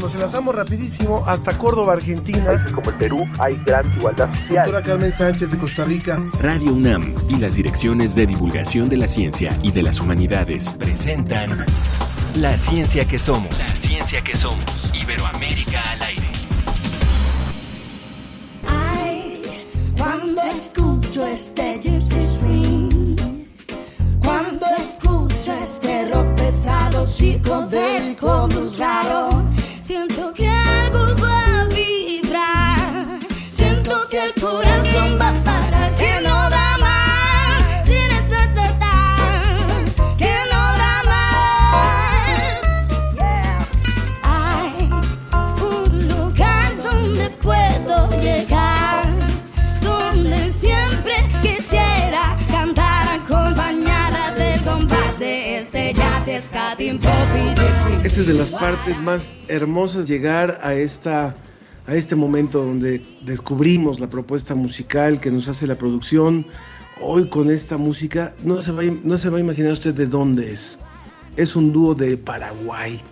Nos enlazamos rapidísimo hasta Córdoba, Argentina. Como en Perú hay gran igualdad social. Doctora Carmen Sánchez de Costa Rica. Radio UNAM y las direcciones de divulgación de la ciencia y de las humanidades presentan La ciencia que somos. La ciencia que somos. Iberoamérica al aire. Ay, cuando escucho este gypsy swing, cuando escucho este rock pesado, psicodélico, blues raro, siento que Esta es de las partes más hermosas llegar a esta a este momento donde descubrimos la propuesta musical que nos hace la producción. Hoy con esta música no se va, no se va a imaginar usted de dónde es. Es un dúo de Paraguay.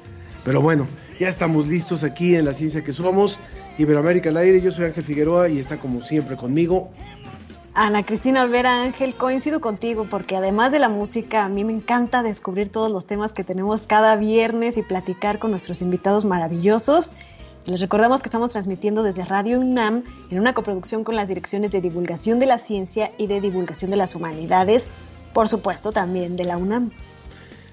Pero bueno, ya estamos listos aquí en la ciencia que somos. Iberoamérica al aire, yo soy Ángel Figueroa y está como siempre conmigo. Ana Cristina Olvera Ángel, coincido contigo porque además de la música, a mí me encanta descubrir todos los temas que tenemos cada viernes y platicar con nuestros invitados maravillosos. Les recordamos que estamos transmitiendo desde Radio UNAM en una coproducción con las direcciones de divulgación de la ciencia y de divulgación de las humanidades, por supuesto también de la UNAM.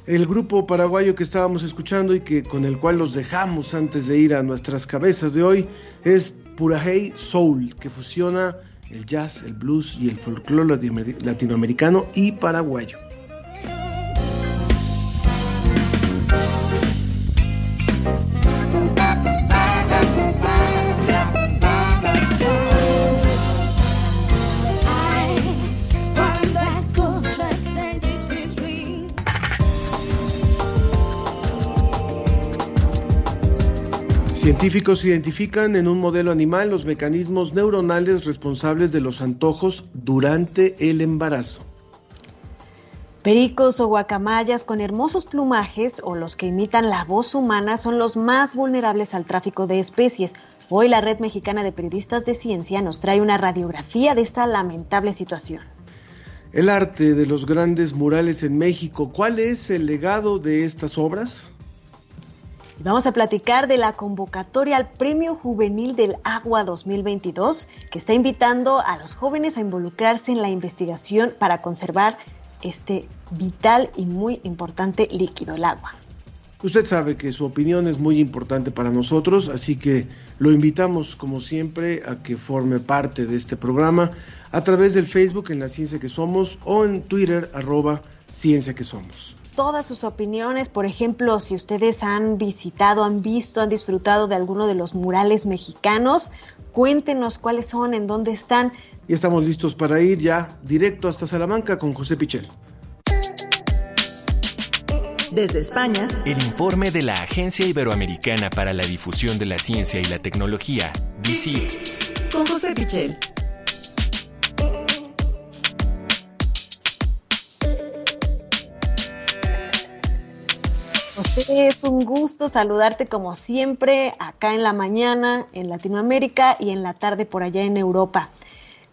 El grupo paraguayo que estábamos escuchando y que con el cual los dejamos antes de ir a nuestras cabezas de hoy es Purajei Soul, que fusiona el jazz, el blues y el folclore latinoamer- latinoamericano y paraguayo. Científicos identifican en un modelo animal los mecanismos neuronales responsables de los antojos durante el embarazo. Pericos o guacamayas con hermosos plumajes o los que imitan la voz humana son los más vulnerables al tráfico de especies. Hoy la Red Mexicana de Periodistas de Ciencia nos trae una radiografía de esta lamentable situación. El arte de los grandes murales en México, ¿cuál es el legado de estas obras? Y vamos a platicar de la convocatoria al Premio Juvenil del Agua 2022, que está invitando a los jóvenes a involucrarse en la investigación para conservar este vital y muy importante líquido, el agua. Usted sabe que su opinión es muy importante para nosotros, así que lo invitamos como siempre a que forme parte de este programa a través del Facebook en La Ciencia que Somos o en Twitter arroba Ciencia que Somos. Todas sus opiniones, por ejemplo, si ustedes han visitado, han visto, han disfrutado de alguno de los murales mexicanos, cuéntenos cuáles son, en dónde están. Y estamos listos para ir ya directo hasta Salamanca con José Pichel. Desde España, El informe de la Agencia Iberoamericana para la Difusión de la Ciencia y la Tecnología, DICIT. con José Pichel. Es un gusto saludarte como siempre acá en la mañana en Latinoamérica y en la tarde por allá en Europa.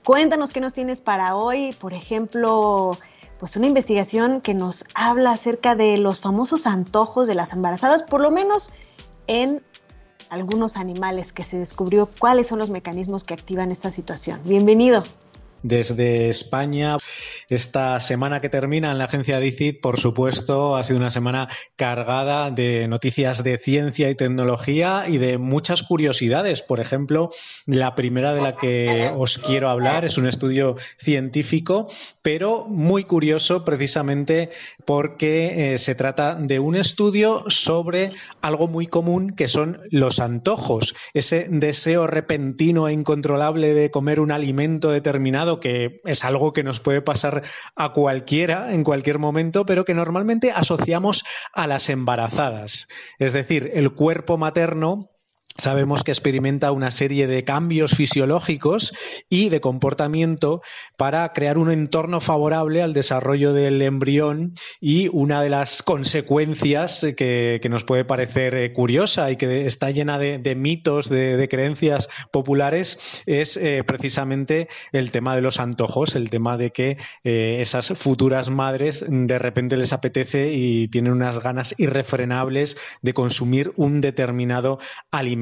Cuéntanos qué nos tienes para hoy, por ejemplo, pues una investigación que nos habla acerca de los famosos antojos de las embarazadas, por lo menos en algunos animales que se descubrió cuáles son los mecanismos que activan esta situación. Bienvenido. Desde España, esta semana que termina en la agencia DICIT, por supuesto, ha sido una semana cargada de noticias de ciencia y tecnología y de muchas curiosidades. Por ejemplo, la primera de la que os quiero hablar es un estudio científico, pero muy curioso precisamente porque eh, se trata de un estudio sobre algo muy común que son los antojos, ese deseo repentino e incontrolable de comer un alimento determinado que es algo que nos puede pasar a cualquiera en cualquier momento, pero que normalmente asociamos a las embarazadas. Es decir, el cuerpo materno sabemos que experimenta una serie de cambios fisiológicos y de comportamiento para crear un entorno favorable al desarrollo del embrión y una de las consecuencias que, nos puede parecer eh, curiosa y que está llena de, mitos, de, creencias populares, es eh, precisamente el tema de los antojos, el tema de que eh, esas futuras madres de repente les apetece y tienen unas ganas irrefrenables de consumir un determinado alimento.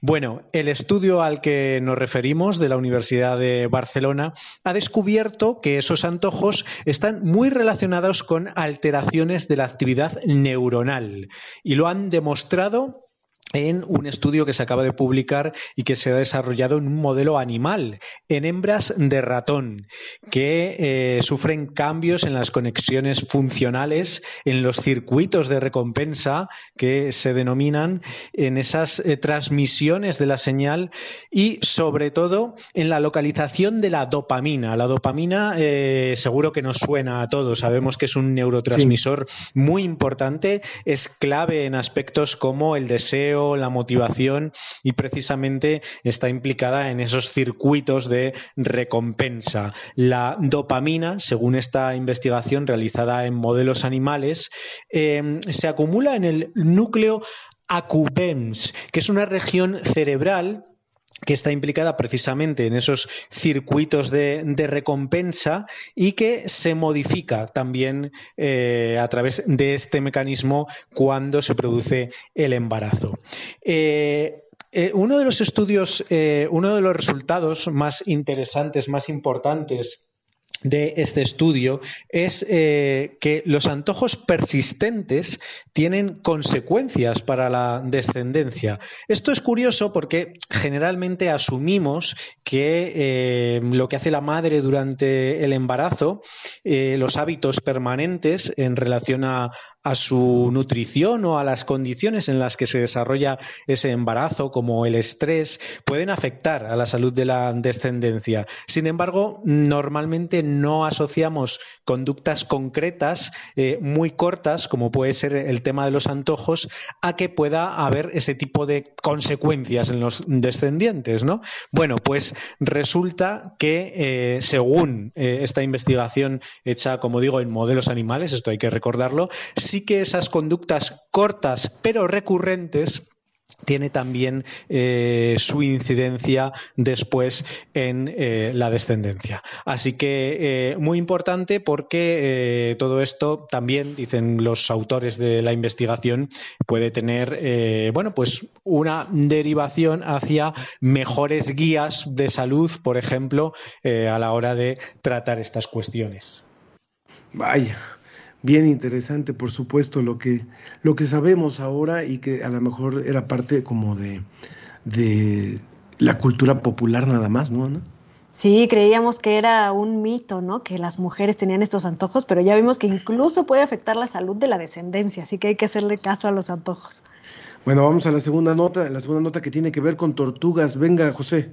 Bueno, el estudio al que nos referimos de la Universidad de Barcelona ha descubierto que esos antojos están muy relacionados con alteraciones de la actividad neuronal y lo han demostrado en un estudio que se acaba de publicar y que se ha desarrollado en un modelo animal, en hembras de ratón, que eh, sufren cambios en las conexiones funcionales, en los circuitos de recompensa que se denominan, en esas eh, transmisiones de la señal y sobre todo en la localización de la dopamina. La dopamina eh, seguro que nos suena a todos, sabemos que es un neurotransmisor muy importante, es clave en aspectos como el deseo, la motivación y precisamente está implicada en esos circuitos de recompensa. La dopamina, según esta investigación realizada en modelos animales, eh, se acumula en el núcleo accumbens, que es una región cerebral que está implicada precisamente en esos circuitos de, recompensa y que se modifica también eh, a través de este mecanismo cuando se produce el embarazo. Eh, eh, uno de los estudios, uno de los resultados más interesantes, más importantes de este estudio es eh, que los antojos persistentes tienen consecuencias para la descendencia. Esto es curioso porque generalmente asumimos que eh, lo que hace la madre durante el embarazo, eh, los hábitos permanentes en relación a, a su nutrición o a las condiciones en las que se desarrolla ese embarazo, como el estrés, pueden afectar a la salud de la descendencia. Sin embargo, normalmente no asociamos conductas concretas eh, muy cortas, como puede ser el tema de los antojos, a que pueda haber ese tipo de consecuencias en los descendientes, ¿no? Bueno, pues resulta que eh, según eh, esta investigación hecha, como digo, en modelos animales, esto hay que recordarlo, sí que esas conductas cortas pero recurrentes tiene también eh, su incidencia después en eh, la descendencia. Así que eh, muy importante porque todo esto también, dicen los autores de la investigación, puede tener bueno, pues una derivación hacia mejores guías de salud, por ejemplo, a la hora de tratar estas cuestiones. Vaya, bien interesante, por supuesto, lo que, lo que sabemos ahora y que a lo mejor era parte como de, de la cultura popular nada más, ¿no? Sí, creíamos que era un mito, ¿no? Que las mujeres tenían estos antojos, pero ya vimos que incluso puede afectar la salud de la descendencia, así que hay que hacerle caso a los antojos. Bueno, vamos a la segunda nota, la segunda nota que tiene que ver con tortugas. Venga, José.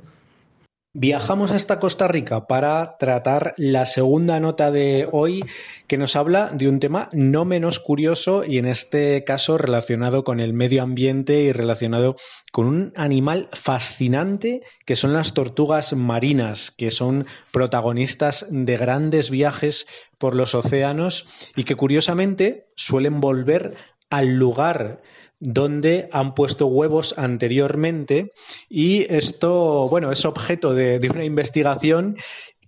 Viajamos hasta Costa Rica para tratar la segunda nota de hoy que nos habla de un tema no menos curioso y en este caso relacionado con el medio ambiente y relacionado con un animal fascinante que son las tortugas marinas, que son protagonistas de grandes viajes por los océanos y que curiosamente suelen volver al lugar donde han puesto huevos anteriormente y esto, bueno, es objeto de, una investigación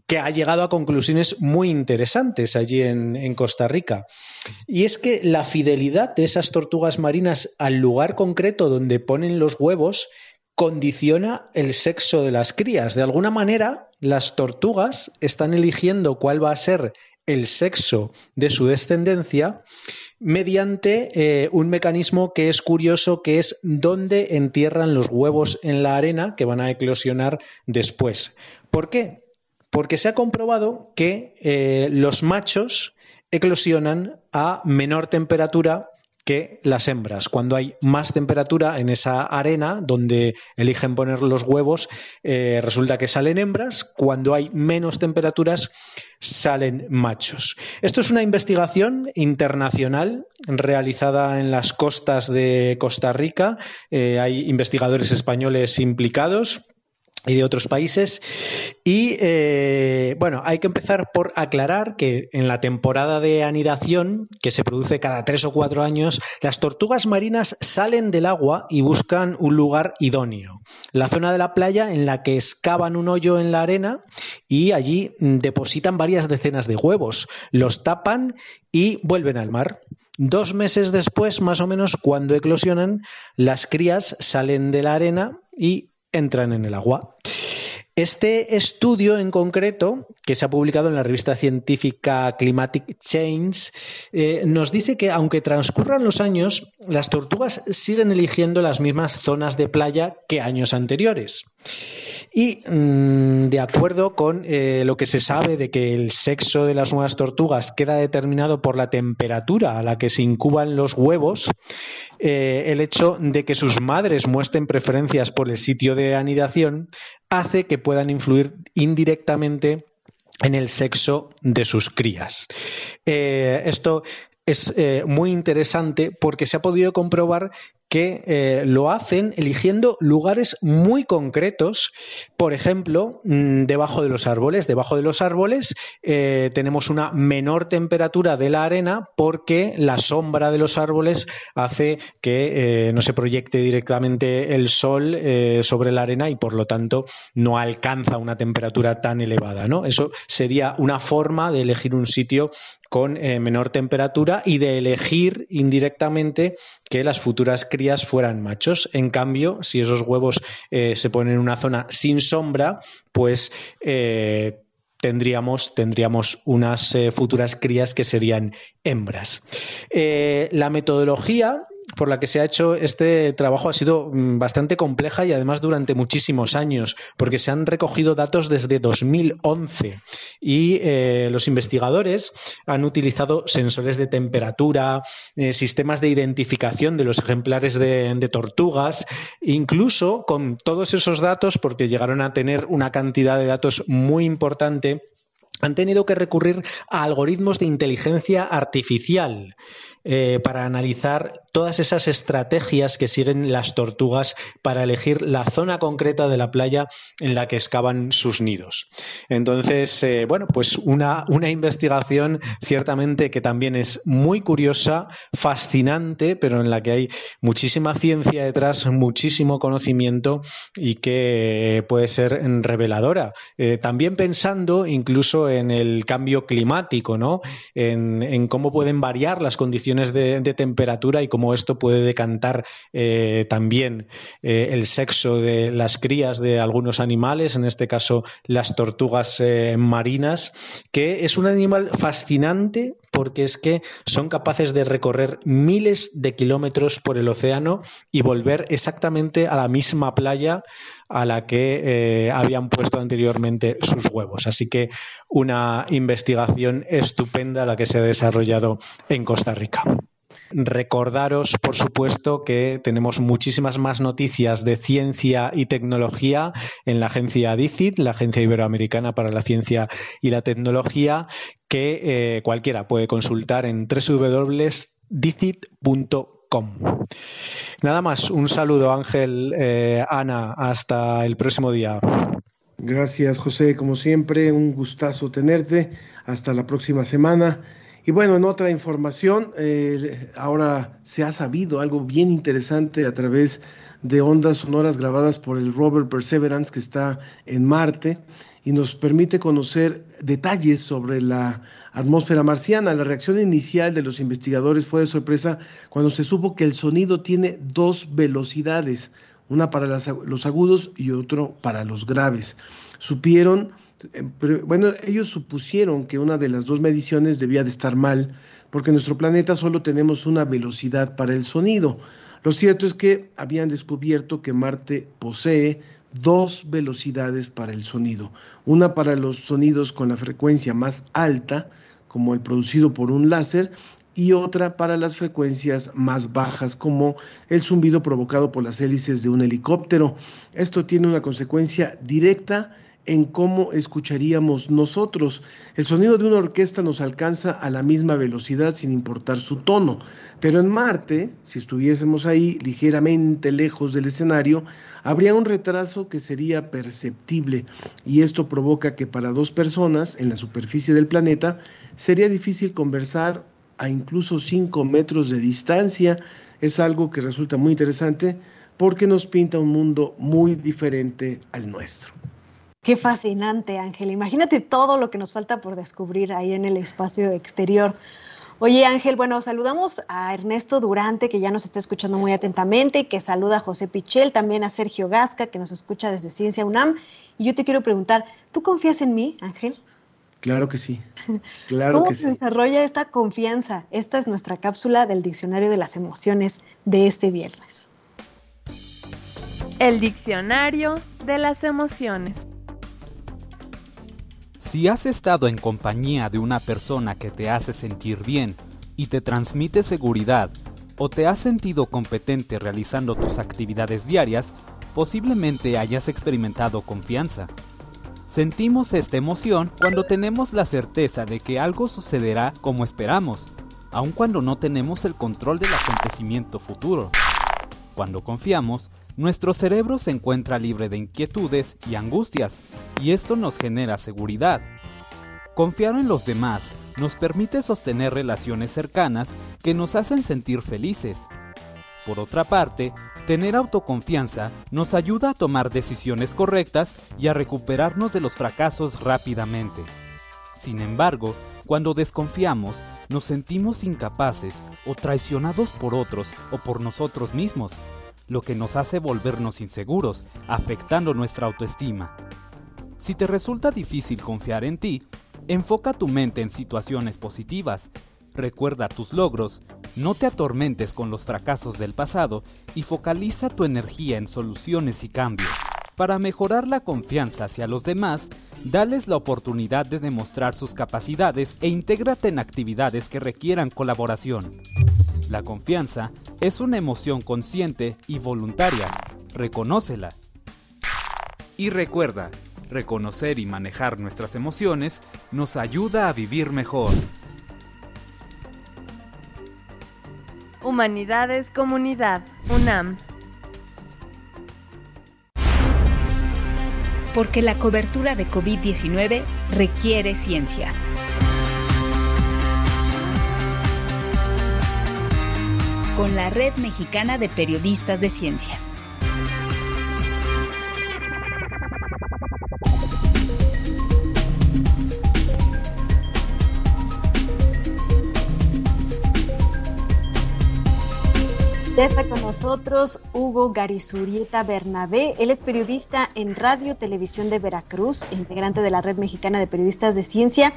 que ha llegado a conclusiones muy interesantes allí en, Costa Rica. Y es que la fidelidad de esas tortugas marinas al lugar concreto donde ponen los huevos condiciona el sexo de las crías. De alguna manera, las tortugas están eligiendo cuál va a ser el sexo de su descendencia mediante eh, un mecanismo que es curioso, que es dónde entierran los huevos en la arena que van a eclosionar después. ¿Por qué? Porque se ha comprobado que eh, los machos eclosionan a menor temperatura que las hembras. Cuando hay más temperatura en esa arena donde eligen poner los huevos, eh, resulta que salen hembras. Cuando hay menos temperaturas, salen machos. Esto es una investigación internacional realizada en las costas de Costa Rica. Eh, hay investigadores españoles implicados y de otros países. Y eh, bueno, hay que empezar por aclarar que en la temporada de anidación, que se produce cada tres o cuatro años, las tortugas marinas salen del agua y buscan un lugar idóneo. La zona de la playa en la que excavan un hoyo en la arena y allí depositan varias decenas de huevos, los tapan y vuelven al mar. Dos meses después, más o menos, cuando eclosionan, las crías salen de la arena y entran en el agua. Este estudio en concreto, que se ha publicado en la revista científica Climatic Change, eh, nos dice que aunque transcurran los años, las tortugas siguen eligiendo las mismas zonas de playa que años anteriores. Y mm, de acuerdo con eh, lo que se sabe de que el sexo de las nuevas tortugas queda determinado por la temperatura a la que se incuban los huevos, eh, el hecho de que sus madres muestren preferencias por el sitio de anidación hace que puedan influir indirectamente en el sexo de sus crías. Eh, esto es muy interesante porque se ha podido comprobar que eh, lo hacen eligiendo lugares muy concretos, por ejemplo, mm, debajo de los árboles. Debajo de los árboles eh, tenemos una menor temperatura de la arena porque la sombra de los árboles hace que eh, no se proyecte directamente el sol sobre la arena y por lo tanto no alcanza una temperatura tan elevada. Eso sería una forma de elegir un sitio con menor temperatura y de elegir indirectamente que las futuras crías fueran machos. En cambio, si esos huevos eh, se ponen en una zona sin sombra, pues eh, tendríamos, tendríamos unas eh, futuras crías que serían hembras. la metodología por la que se ha hecho este trabajo ha sido mm, bastante compleja y además durante muchísimos años, porque se han recogido datos desde 2011 y eh, los investigadores han utilizado sensores de temperatura, eh, sistemas de identificación de los ejemplares de, de tortugas, incluso con todos esos datos, porque llegaron a tener una cantidad de datos muy importante, han tenido que recurrir a algoritmos de inteligencia artificial eh, para analizar todas esas estrategias que siguen las tortugas para elegir la zona concreta de la playa en la que excavan sus nidos. Entonces, eh, bueno, pues una, una investigación ciertamente que también es muy curiosa, fascinante, pero en la que hay muchísima ciencia detrás, muchísimo conocimiento y que puede ser reveladora. Eh, también pensando incluso en el cambio climático, ¿no? En, en cómo pueden variar las condiciones de, temperatura y cómo esto puede decantar eh, también eh, el sexo de las crías de algunos animales, en este caso las tortugas eh, marinas, que es un animal fascinante porque es que son capaces de recorrer miles de kilómetros por el océano y volver exactamente a la misma playa a la que habían puesto anteriormente sus huevos. Así que una investigación estupenda la que se ha desarrollado en Costa Rica. Recordaros, por supuesto, que tenemos muchísimas más noticias de ciencia y tecnología en la agencia DICIT, la Agencia Iberoamericana para la Ciencia y la Tecnología, que eh, cualquiera puede consultar en www.dicit.com. Nada más, un saludo Ángel, eh, Ana, hasta el próximo día. Gracias José, como siempre, un gustazo tenerte. Hasta la próxima semana. Y bueno, en otra información, eh, ahora se ha sabido algo bien interesante a través de ondas sonoras grabadas por el rover Perseverance que está en Marte y nos permite conocer detalles sobre la atmósfera marciana. La reacción inicial de los investigadores fue de sorpresa cuando se supo que el sonido tiene dos velocidades, una para los agudos y otro para los graves. Supieron eh, bueno, ellos supusieron que una de las dos mediciones debía de estar mal, porque en nuestro planeta solo tenemos una velocidad para el sonido. Lo cierto es que habían descubierto que Marte posee dos velocidades para el sonido, una para los sonidos con la frecuencia más alta, como el producido por un láser, y otra para las frecuencias más bajas, como el zumbido provocado por las hélices de un helicóptero. Esto tiene una consecuencia directa en cómo escucharíamos nosotros. El sonido de una orquesta nos alcanza a la misma velocidad sin importar su tono, pero en Marte, si estuviésemos ahí ligeramente lejos del escenario, habría un retraso que sería perceptible y esto provoca que para dos personas en la superficie del planeta sería difícil conversar a incluso 5 metros de distancia. Es algo que resulta muy interesante porque nos pinta un mundo muy diferente al nuestro. Qué fascinante, Ángel. Imagínate todo lo que nos falta por descubrir ahí en el espacio exterior. Oye, Ángel, bueno, saludamos a Ernesto Durante, que ya nos está escuchando muy atentamente, y que saluda a José Pichel, también a Sergio Gasca, que nos escucha desde Ciencia UNAM. Y yo te quiero preguntar, ¿tú confías en mí, Ángel? Claro que sí. Claro ¿Cómo que se sí. desarrolla esta confianza? Esta es nuestra cápsula del Diccionario de las Emociones de este viernes. El diccionario de las emociones. Si has estado en compañía de una persona que te hace sentir bien y te transmite seguridad, o te has sentido competente realizando tus actividades diarias, posiblemente hayas experimentado confianza. Sentimos esta emoción cuando tenemos la certeza de que algo sucederá como esperamos, aun cuando no tenemos el control del acontecimiento futuro. Cuando confiamos, nuestro cerebro se encuentra libre de inquietudes y angustias, y esto nos genera seguridad. Confiar en los demás nos permite sostener relaciones cercanas que nos hacen sentir felices. Por otra parte, tener autoconfianza nos ayuda a tomar decisiones correctas y a recuperarnos de los fracasos rápidamente. Sin embargo, cuando desconfiamos, nos sentimos incapaces o traicionados por otros o por nosotros mismos, lo que nos hace volvernos inseguros, afectando nuestra autoestima. Si te resulta difícil confiar en ti, enfoca tu mente en situaciones positivas, recuerda tus logros, no te atormentes con los fracasos del pasado y focaliza tu energía en soluciones y cambios. Para mejorar la confianza hacia los demás, dales la oportunidad de demostrar sus capacidades e intégrate en actividades que requieran colaboración. La confianza es una emoción consciente y voluntaria. Reconócela. Y recuerda, reconocer y manejar nuestras emociones nos ayuda a vivir mejor. Humanidades Comunidad, UNAM. Porque la cobertura de COVID-19 requiere ciencia. Con la Red Mexicana de Periodistas de Ciencia. Está con nosotros Hugo Garizurieta Bernabé. Él es periodista en Radio Televisión de Veracruz, integrante de la Red Mexicana de Periodistas de Ciencia.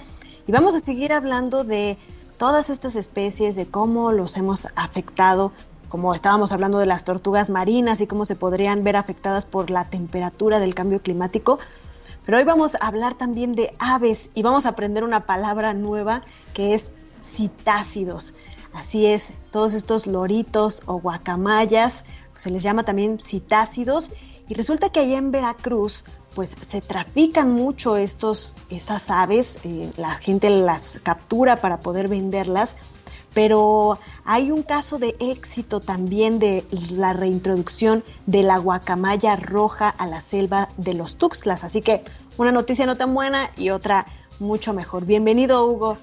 Y vamos a seguir hablando de todas estas especies, de cómo los hemos afectado, como estábamos hablando de las tortugas marinas y cómo se podrían ver afectadas por la temperatura del cambio climático. Pero hoy vamos a hablar también de aves y vamos a aprender una palabra nueva que es citácidos. Así es, todos estos loritos o guacamayas, pues se les llama también citácidos. Y resulta que allá en Veracruz, pues se trafican mucho estos, estas aves, eh, la gente las captura para poder venderlas, pero hay un caso de éxito también de la reintroducción de la guacamaya roja a la selva de los Tuxtlas. Así que una noticia no tan buena y otra mucho mejor. Bienvenido, Hugo.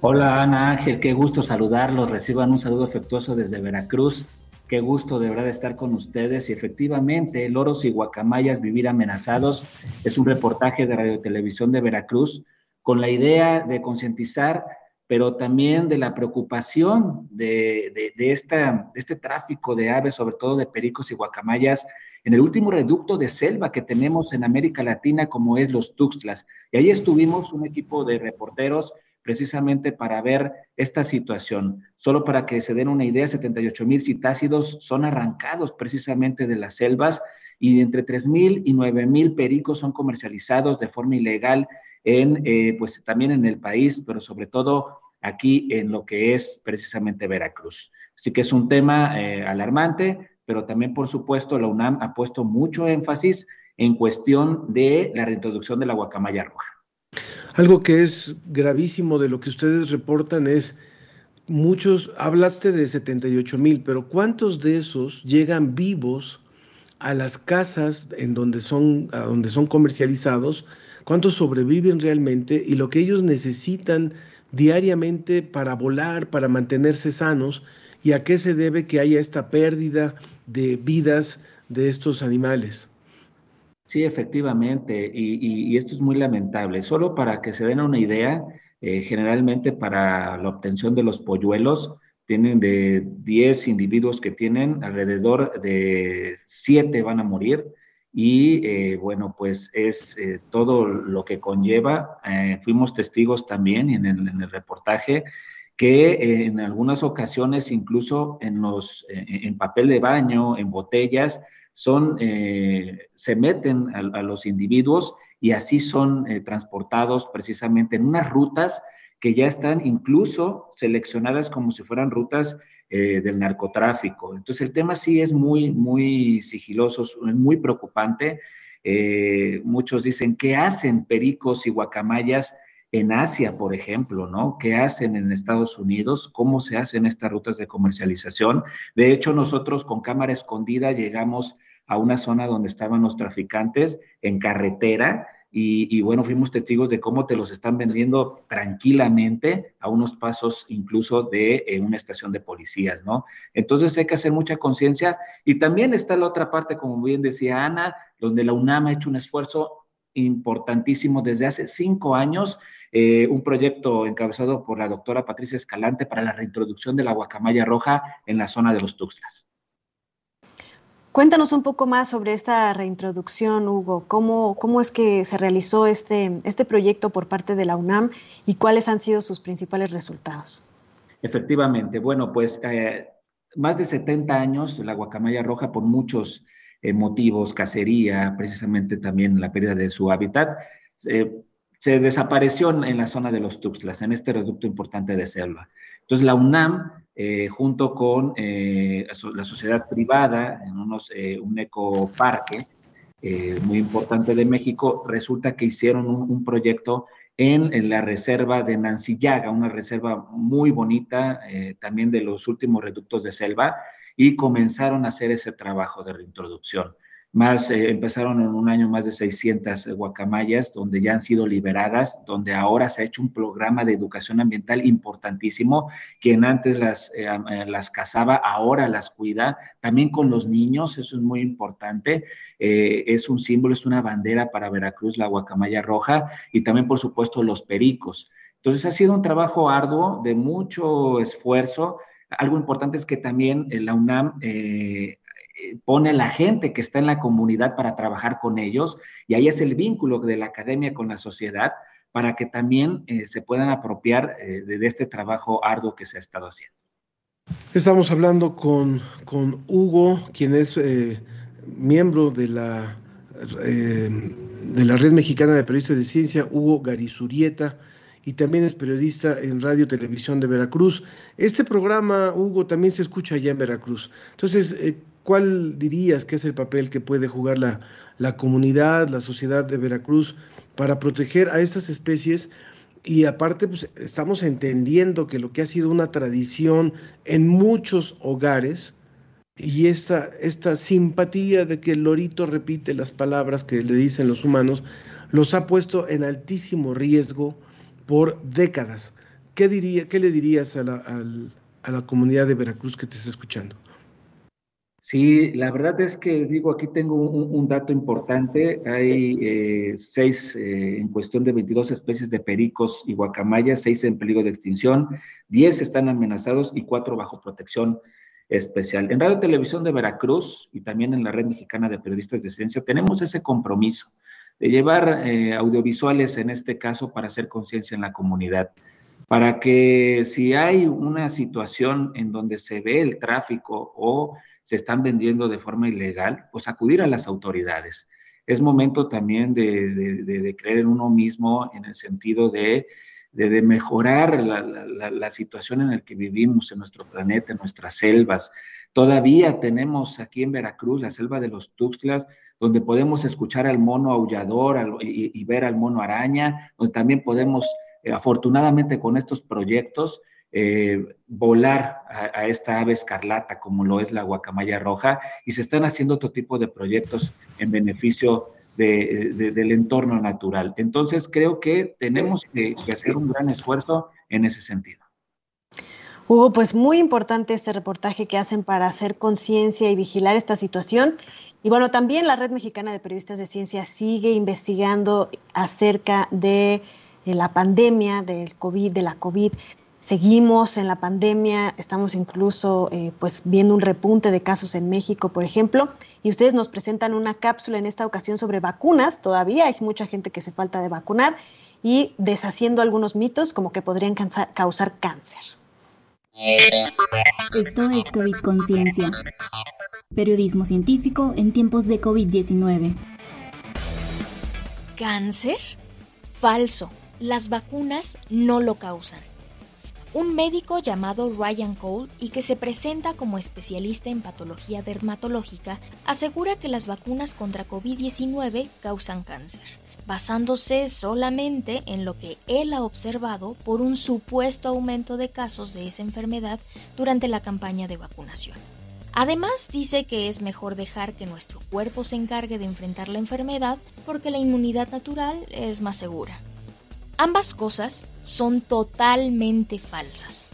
Hola Ana Ángel, qué gusto saludarlos. Reciban un saludo afectuoso desde Veracruz. Qué gusto de verdad estar con ustedes. Y efectivamente, loros y guacamayas vivir amenazados es un reportaje de Radio Televisión de Veracruz con la idea de concientizar, pero también de la preocupación de, de, de este tráfico de aves, sobre todo de pericos y guacamayas, en el último reducto de selva que tenemos en América Latina, como es los Tuxtlas. Y ahí estuvimos un equipo de reporteros precisamente para ver esta situación. Solo para que se den una idea, 78 mil citácidos son arrancados precisamente de las selvas y entre 3 mil y 9 mil pericos son comercializados de forma ilegal en, eh, pues también en el país, pero sobre todo aquí en lo que es precisamente Veracruz. Así que es un tema eh, alarmante, pero también, por supuesto, la UNAM ha puesto mucho énfasis en cuestión de la reintroducción de la guacamaya roja. Algo que es gravísimo de lo que ustedes reportan es muchos, hablaste de 78 mil, pero ¿cuántos de esos llegan vivos a las casas en donde son, a donde son comercializados? ¿Cuántos sobreviven realmente? Y lo que ellos necesitan diariamente para volar, para mantenerse sanos, y a qué se debe que haya esta pérdida de vidas de estos animales. Sí, efectivamente, y, esto es muy lamentable. Solo para que se den una idea, eh, generalmente para la obtención de los polluelos, tienen de 10 individuos que tienen, alrededor de 7 van a morir. Y eh, bueno, pues es eh, todo lo que conlleva. fuimos testigos también en el, en el reportaje que en algunas ocasiones, incluso en, los, en papel de baño, en botellas, son, eh, se meten a, los individuos y así son eh, transportados precisamente en unas rutas que ya están incluso seleccionadas como si fueran rutas eh, del narcotráfico. Entonces el tema sí es muy, muy sigiloso, muy preocupante. muchos dicen, ¿qué hacen pericos y guacamayas en Asia, por ejemplo, ¿no? ¿Qué hacen en Estados Unidos? ¿Cómo se hacen estas rutas de comercialización? De hecho, nosotros con cámara escondida llegamos a una zona donde estaban los traficantes en carretera y, bueno, fuimos testigos de cómo te los están vendiendo tranquilamente a unos pasos incluso de eh, una estación de policías, ¿no? Entonces hay que hacer mucha conciencia y también está la otra parte, como bien decía Ana, donde la UNAM ha hecho un esfuerzo importantísimo desde hace cinco años eh, un proyecto encabezado por la doctora Patricia Escalante para la reintroducción de la guacamaya roja en la zona de los Tuxtlas. Cuéntanos un poco más sobre esta reintroducción, Hugo. ¿Cómo, cómo es que se realizó este, este proyecto por parte de la UNAM y cuáles han sido sus principales resultados? Efectivamente, bueno, pues eh, más de 70 años la guacamaya roja por muchos eh, motivos, cacería, precisamente también la pérdida de su hábitat, se desapareció en la zona de los Tuxtlas, en este reducto importante de selva. Entonces la UNAM, eh, junto con eh, la sociedad privada, en unos, eh, un ecoparque muy importante de México, resulta que hicieron un, proyecto en, la reserva de Nancillaga, una reserva muy bonita, también de los últimos reductos de selva, y comenzaron a hacer ese trabajo de reintroducción más, eh, empezaron en un año más de 600 guacamayas, donde ya han sido liberadas, donde ahora se ha hecho un programa de educación ambiental importantísimo, quien antes las, eh, eh, las cazaba, ahora las cuida, también con los niños, eso es muy importante, es un símbolo, es una bandera para Veracruz, la guacamaya roja, y también, por supuesto, los pericos. Entonces, ha sido un trabajo arduo, de mucho esfuerzo. Algo importante es que también la UNAM pone la gente que está en la comunidad para trabajar con ellos y ahí es el vínculo de la academia con la sociedad para que también eh, se puedan apropiar eh, de, este trabajo arduo que se ha estado haciendo. Estamos hablando con, con Hugo, quien es eh, miembro de la, de la Red Mexicana de Periodistas de Ciencia, Hugo Garizurieta, y también es periodista en Radio Televisión de Veracruz. Este programa, Hugo, también se escucha allá en Veracruz. Entonces, ¿Cuál dirías que es el papel que puede jugar la, la comunidad, la sociedad de Veracruz para proteger a estas especies? Y aparte, pues estamos entendiendo que lo que ha sido una tradición en muchos hogares, y esta, esta simpatía de que el lorito repite las palabras que le dicen los humanos, los ha puesto en altísimo riesgo por décadas. ¿Qué, diría, qué le dirías a la, a la comunidad de Veracruz que te está escuchando? Sí, la verdad es que digo, aquí tengo un, dato importante. Hay eh, seis, eh, en cuestión de 22 especies de pericos y guacamayas, seis en peligro de extinción, 10 están amenazados y cuatro bajo protección especial. En Radio Televisión de Veracruz y también en la Red Mexicana de Periodistas de Ciencia tenemos ese compromiso de llevar eh, audiovisuales en este caso para hacer conciencia en la comunidad para que si hay una situación en donde se ve el tráfico o se están vendiendo de forma ilegal, pues acudir a las autoridades. Es momento también de, creer en uno mismo en el sentido de, de, mejorar la, situación en la que vivimos en nuestro planeta, en nuestras selvas. Todavía tenemos aquí en Veracruz la selva de los Tuxtlas, donde podemos escuchar al mono aullador y, ver al mono araña, donde también podemos, eh, afortunadamente con estos proyectos, eh, volar a, esta ave escarlata como lo es la guacamaya roja y se están haciendo otro tipo de proyectos en beneficio del entorno natural. Entonces creo que tenemos que, hacer un gran esfuerzo en ese sentido. Hugo, pues muy importante este reportaje que hacen para hacer conciencia y vigilar esta situación. Y bueno, también la Red Mexicana de Periodistas de Ciencia sigue investigando acerca de la pandemia del COVID, de la COVID seguimos en la pandemia, estamos incluso eh, pues viendo un repunte de casos en México, por ejemplo, y ustedes nos presentan una cápsula en esta ocasión sobre vacunas, todavía hay mucha gente que se falta de vacunar y deshaciendo algunos mitos como que podrían causar cáncer. Esto es COVID Conciencia, periodismo científico en tiempos de COVID-19. ¿Cáncer? Falso, las vacunas no lo causan un médico llamado Ryan Cole y que se presenta como especialista en patología dermatológica, asegura que las vacunas contra COVID-19 causan cáncer, basándose solamente en lo que él ha observado por un supuesto aumento de casos de esa enfermedad durante la campaña de vacunación. Además, dice que es mejor dejar que nuestro cuerpo se encargue de enfrentar la enfermedad porque la inmunidad natural es más segura. Ambas cosas son totalmente falsas.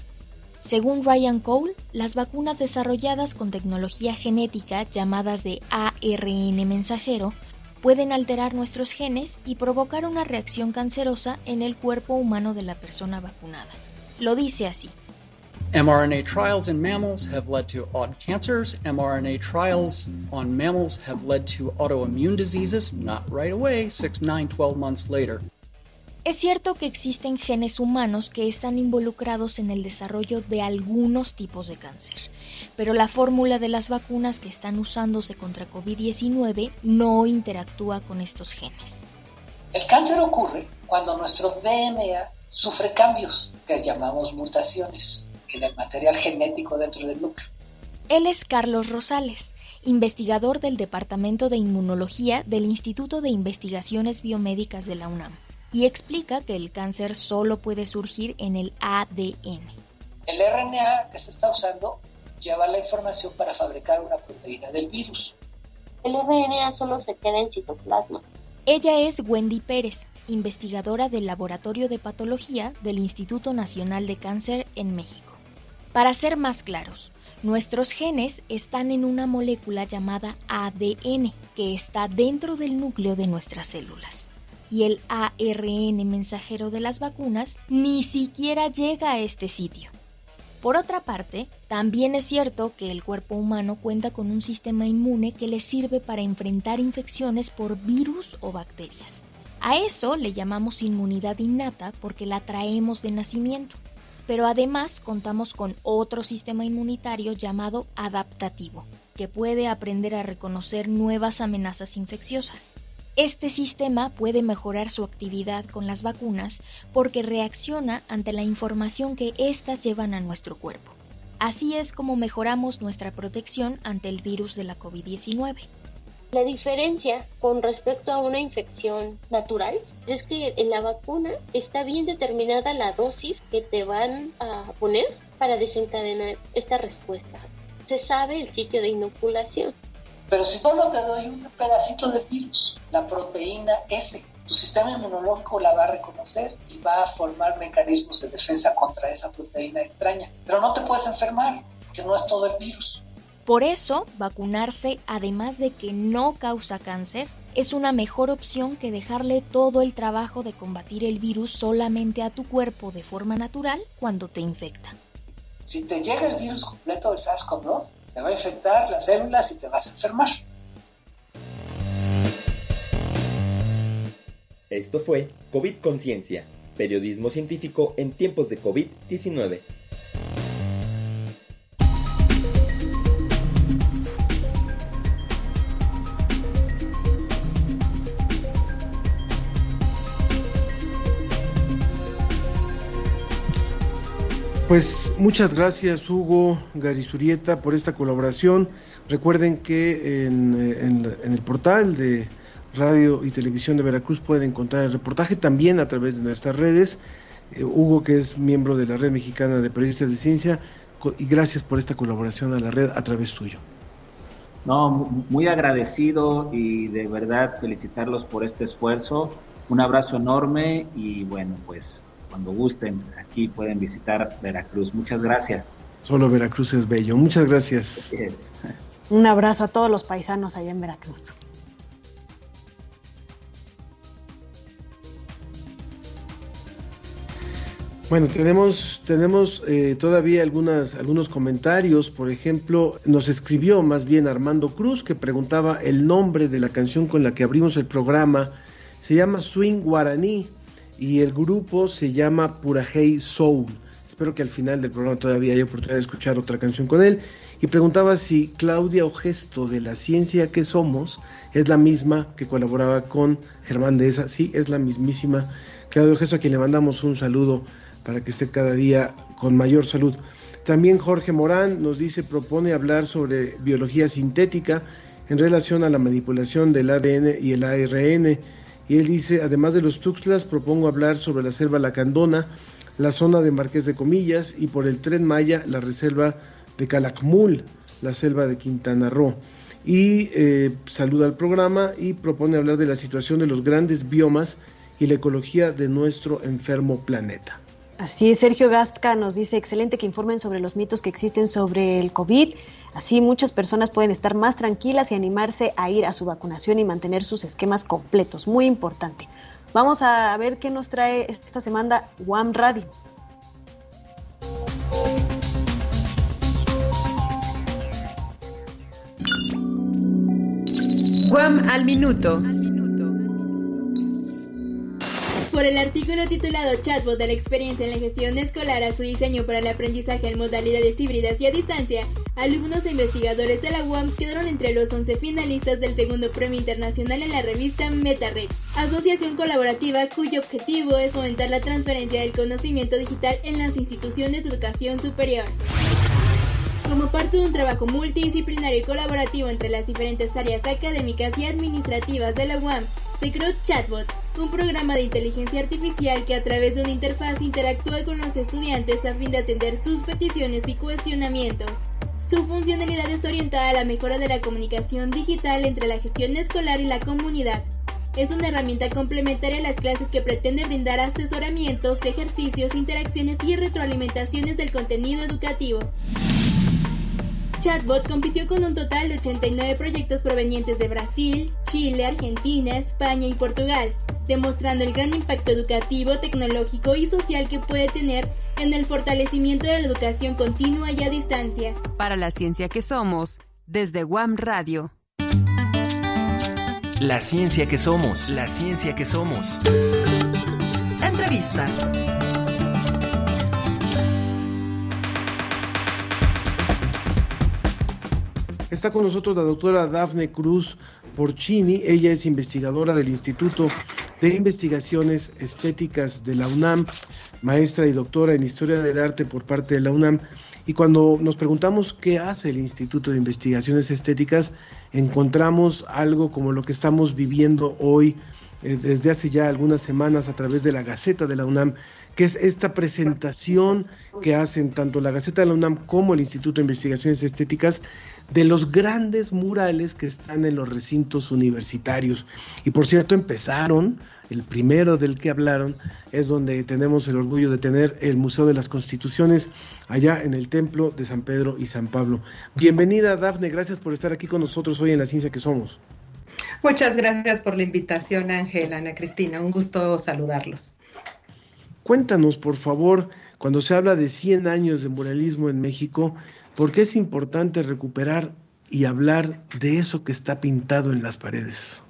Según Ryan Cole, las vacunas desarrolladas con tecnología genética llamadas de ARN mensajero pueden alterar nuestros genes y provocar una reacción cancerosa en el cuerpo humano de la persona vacunada. Lo dice así. mRNA trials in mammals have led to odd cancers. mRNA trials on mammals have led to autoimmune diseases, not right away, 6, 9, 12 months later. Es cierto que existen genes humanos que están involucrados en el desarrollo de algunos tipos de cáncer, pero la fórmula de las vacunas que están usándose contra COVID-19 no interactúa con estos genes. El cáncer ocurre cuando nuestro DNA sufre cambios que llamamos mutaciones en el material genético dentro del núcleo. Él es Carlos Rosales, investigador del Departamento de Inmunología del Instituto de Investigaciones Biomédicas de la UNAM y explica que el cáncer solo puede surgir en el ADN. El RNA que se está usando lleva la información para fabricar una proteína del virus. El RNA solo se queda en citoplasma. Ella es Wendy Pérez, investigadora del Laboratorio de Patología del Instituto Nacional de Cáncer en México. Para ser más claros, nuestros genes están en una molécula llamada ADN, que está dentro del núcleo de nuestras células y el ARN mensajero de las vacunas ni siquiera llega a este sitio. Por otra parte, también es cierto que el cuerpo humano cuenta con un sistema inmune que le sirve para enfrentar infecciones por virus o bacterias. A eso le llamamos inmunidad innata porque la traemos de nacimiento. Pero además contamos con otro sistema inmunitario llamado adaptativo, que puede aprender a reconocer nuevas amenazas infecciosas. Este sistema puede mejorar su actividad con las vacunas porque reacciona ante la información que éstas llevan a nuestro cuerpo. Así es como mejoramos nuestra protección ante el virus de la COVID-19. La diferencia con respecto a una infección natural es que en la vacuna está bien determinada la dosis que te van a poner para desencadenar esta respuesta. Se sabe el sitio de inoculación. Pero si solo te doy un pedacito de virus, la proteína S, tu sistema inmunológico la va a reconocer y va a formar mecanismos de defensa contra esa proteína extraña. Pero no te puedes enfermar, que no es todo el virus. Por eso, vacunarse, además de que no causa cáncer, es una mejor opción que dejarle todo el trabajo de combatir el virus solamente a tu cuerpo de forma natural cuando te infecta. Si te llega el virus completo del SARS-CoV-2, te va a infectar las células y te vas a enfermar. Esto fue COVID Conciencia, periodismo científico en tiempos de COVID-19. Pues muchas gracias Hugo Garizurieta por esta colaboración. Recuerden que en, en- el portal de Radio y Televisión de Veracruz pueden encontrar el reportaje también a través de nuestras redes. Eh, Hugo, que es miembro de la Red Mexicana de Periodistas de Ciencia, y gracias por esta colaboración a la red a través tuyo. No, mu- muy agradecido y de verdad felicitarlos por este esfuerzo. Un abrazo enorme y bueno, pues cuando gusten, aquí pueden visitar Veracruz. Muchas gracias. Solo Veracruz es bello. Muchas gracias. Un abrazo a todos los paisanos allá en Veracruz. Bueno, tenemos, tenemos eh, todavía algunas, algunos comentarios. Por ejemplo, nos escribió más bien Armando Cruz, que preguntaba el nombre de la canción con la que abrimos el programa. Se llama Swing Guaraní y el grupo se llama Purajei Soul. Espero que al final del programa todavía haya oportunidad de escuchar otra canción con él. Y preguntaba si Claudia Ogesto de La Ciencia que Somos es la misma que colaboraba con Germán de esa. Sí, es la mismísima Claudia Ogesto a quien le mandamos un saludo para que esté cada día con mayor salud. También Jorge Morán nos dice, propone hablar sobre biología sintética en relación a la manipulación del ADN y el ARN. Y él dice, además de los Tuxtlas, propongo hablar sobre la selva lacandona, la zona de Marqués de Comillas y por el tren Maya, la reserva de Calakmul, la selva de Quintana Roo. Y eh, saluda al programa y propone hablar de la situación de los grandes biomas y la ecología de nuestro enfermo planeta. Así es, Sergio Gasca nos dice, excelente que informen sobre los mitos que existen sobre el COVID. Así muchas personas pueden estar más tranquilas y animarse a ir a su vacunación y mantener sus esquemas completos. Muy importante. Vamos a ver qué nos trae esta semana One Radio. Guam al minuto. Por el artículo titulado Chatbot de la experiencia en la gestión escolar a su diseño para el aprendizaje en modalidades híbridas y a distancia, alumnos e investigadores de la UAM quedaron entre los 11 finalistas del segundo premio internacional en la revista MetaRed, asociación colaborativa cuyo objetivo es fomentar la transferencia del conocimiento digital en las instituciones de educación superior. Como parte de un trabajo multidisciplinario y colaborativo entre las diferentes áreas académicas y administrativas de la UAM, se creó Chatbot, un programa de inteligencia artificial que a través de una interfaz interactúa con los estudiantes a fin de atender sus peticiones y cuestionamientos. Su funcionalidad está orientada a la mejora de la comunicación digital entre la gestión escolar y la comunidad. Es una herramienta complementaria a las clases que pretende brindar asesoramientos, ejercicios, interacciones y retroalimentaciones del contenido educativo. Chatbot compitió con un total de 89 proyectos provenientes de Brasil, Chile, Argentina, España y Portugal, demostrando el gran impacto educativo, tecnológico y social que puede tener en el fortalecimiento de la educación continua y a distancia. Para la ciencia que somos, desde Guam Radio. La ciencia que somos, la ciencia que somos. Entrevista. Está con nosotros la doctora Dafne Cruz Porcini. Ella es investigadora del Instituto de Investigaciones Estéticas de la UNAM, maestra y doctora en Historia del Arte por parte de la UNAM. Y cuando nos preguntamos qué hace el Instituto de Investigaciones Estéticas, encontramos algo como lo que estamos viviendo hoy eh, desde hace ya algunas semanas a través de la Gaceta de la UNAM, que es esta presentación que hacen tanto la Gaceta de la UNAM como el Instituto de Investigaciones Estéticas de los grandes murales que están en los recintos universitarios. Y por cierto, empezaron, el primero del que hablaron es donde tenemos el orgullo de tener el Museo de las Constituciones allá en el Templo de San Pedro y San Pablo. Bienvenida, Dafne, gracias por estar aquí con nosotros hoy en La Ciencia que Somos. Muchas gracias por la invitación, Ángel, Ana Cristina. Un gusto saludarlos. Cuéntanos, por favor, cuando se habla de 100 años de muralismo en México, ¿por qué es importante recuperar y hablar de eso que está pintado en las paredes?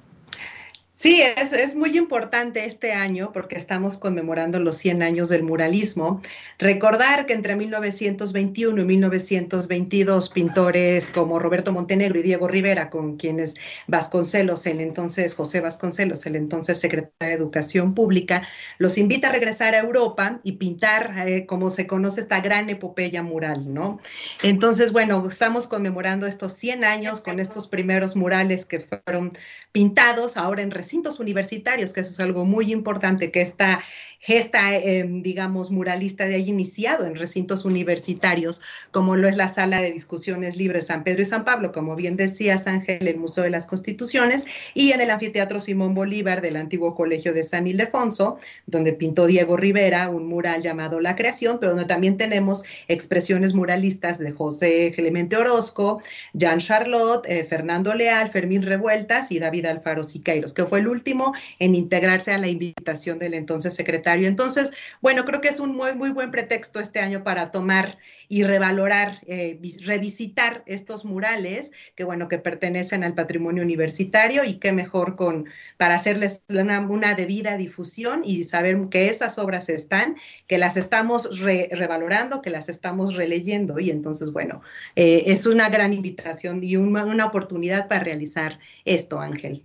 Sí, es, es, muy importante este año porque estamos conmemorando los 100 años del muralismo. Recordar que entre 1921 y 1922 pintores como Roberto Montenegro y Diego Rivera, con quienes Vasconcelos, el entonces José Vasconcelos, el entonces secretario de Educación Pública, los invita a regresar a Europa y pintar, eh, como se conoce, esta gran epopeya mural, ¿no? Entonces, bueno, estamos conmemorando estos 100 años con estos primeros murales que fueron pintados ahora en recintos universitarios, que eso es algo muy importante, que esta gesta, eh, digamos, muralista de ahí iniciado en recintos universitarios, como lo es la Sala de Discusiones Libres San Pedro y San Pablo, como bien decías, Ángel, el Museo de las Constituciones, y en el Anfiteatro Simón Bolívar del antiguo Colegio de San Ildefonso, donde pintó Diego Rivera un mural llamado La Creación, pero donde también tenemos expresiones muralistas de José Clemente Orozco, Jean Charlotte, eh, Fernando Leal, Fermín Revueltas y David Alfaro Siqueiros, que fue el último en integrarse a la invitación del entonces secretario entonces, bueno, creo que es un muy, muy buen pretexto este año para tomar y revalorar, eh, revisitar estos murales que, bueno, que pertenecen al patrimonio universitario y qué mejor con, para hacerles una, debida difusión y saber que esas obras están, que las estamos revalorando, que las estamos releyendo y entonces, bueno, eh, es una gran invitación y una oportunidad para realizar esto, Ángel.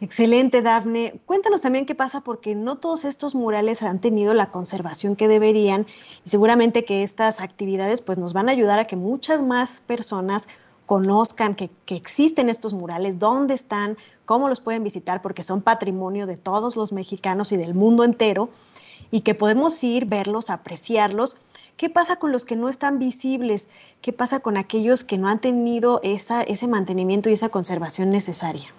Excelente, Dafne. Cuéntanos también qué pasa porque no todos estos murales han tenido la conservación que deberían y seguramente que estas actividades pues nos van a ayudar a que muchas más personas conozcan que, existen estos murales, dónde están, cómo los pueden visitar porque son patrimonio de todos los mexicanos y del mundo entero y que podemos ir, verlos, apreciarlos. ¿Qué pasa con los que no están visibles? ¿Qué pasa con aquellos que no han tenido ese mantenimiento y esa conservación necesaria?